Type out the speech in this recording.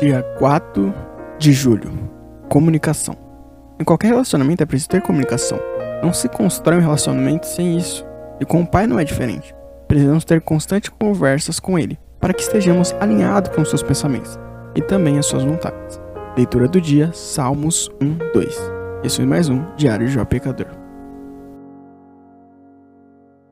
Dia 4 de julho. Comunicação. Em qualquer relacionamento é preciso ter comunicação. Não se constrói um relacionamento sem isso. E com o pai não é diferente. Precisamos ter constantes conversas com ele, para que estejamos alinhados com seus pensamentos e também as suas vontades. Leitura do dia, Salmos 1, 2. Esse foi mais um Diário de Jó Pecador.